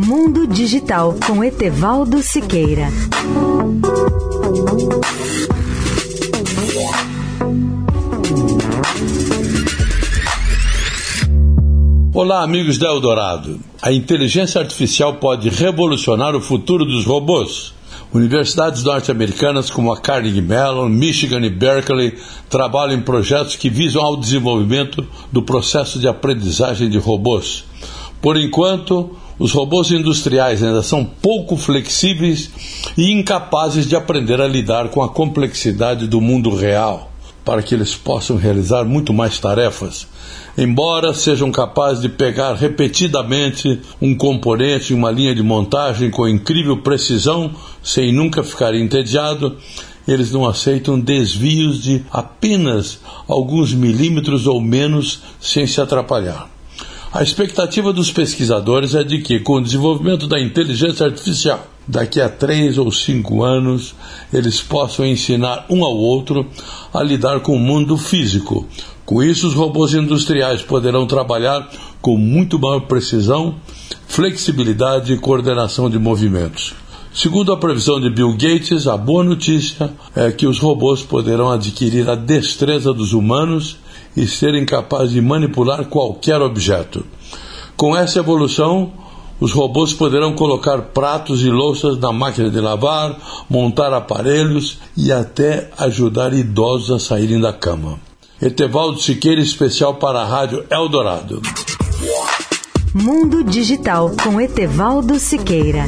Mundo Digital com Etevaldo Siqueira. Olá, amigos da Eldorado. A inteligência artificial pode revolucionar o futuro dos robôs. Universidades norte-americanas como a Carnegie Mellon, Michigan e Berkeley trabalham em projetos que visam ao desenvolvimento do processo de aprendizagem de robôs. Por enquanto, os robôs industriais ainda são pouco flexíveis e incapazes de aprender a lidar com a complexidade do mundo real, para que eles possam realizar muito mais tarefas embora sejam capazes de pegar repetidamente um componente em uma linha de montagem com incrível precisão, sem nunca ficar entediado, eles não aceitam desvios de apenas alguns milímetros ou menos sem se atrapalhar. A expectativa dos pesquisadores é de que, com o desenvolvimento da inteligência artificial, daqui a três ou cinco anos, eles possam ensinar um ao outro a lidar com o mundo físico, com isso, os robôs industriais poderão trabalhar com muito maior precisão, flexibilidade e coordenação de movimentos. Segundo a previsão de Bill Gates, a boa notícia é que os robôs poderão adquirir a destreza dos humanos e serem capazes de manipular qualquer objeto. Com essa evolução, os robôs poderão colocar pratos e louças na máquina de lavar, montar aparelhos e até ajudar idosos a saírem da cama. Etevaldo Siqueira, especial para a Rádio Eldorado. Mundo Digital com Etevaldo Siqueira.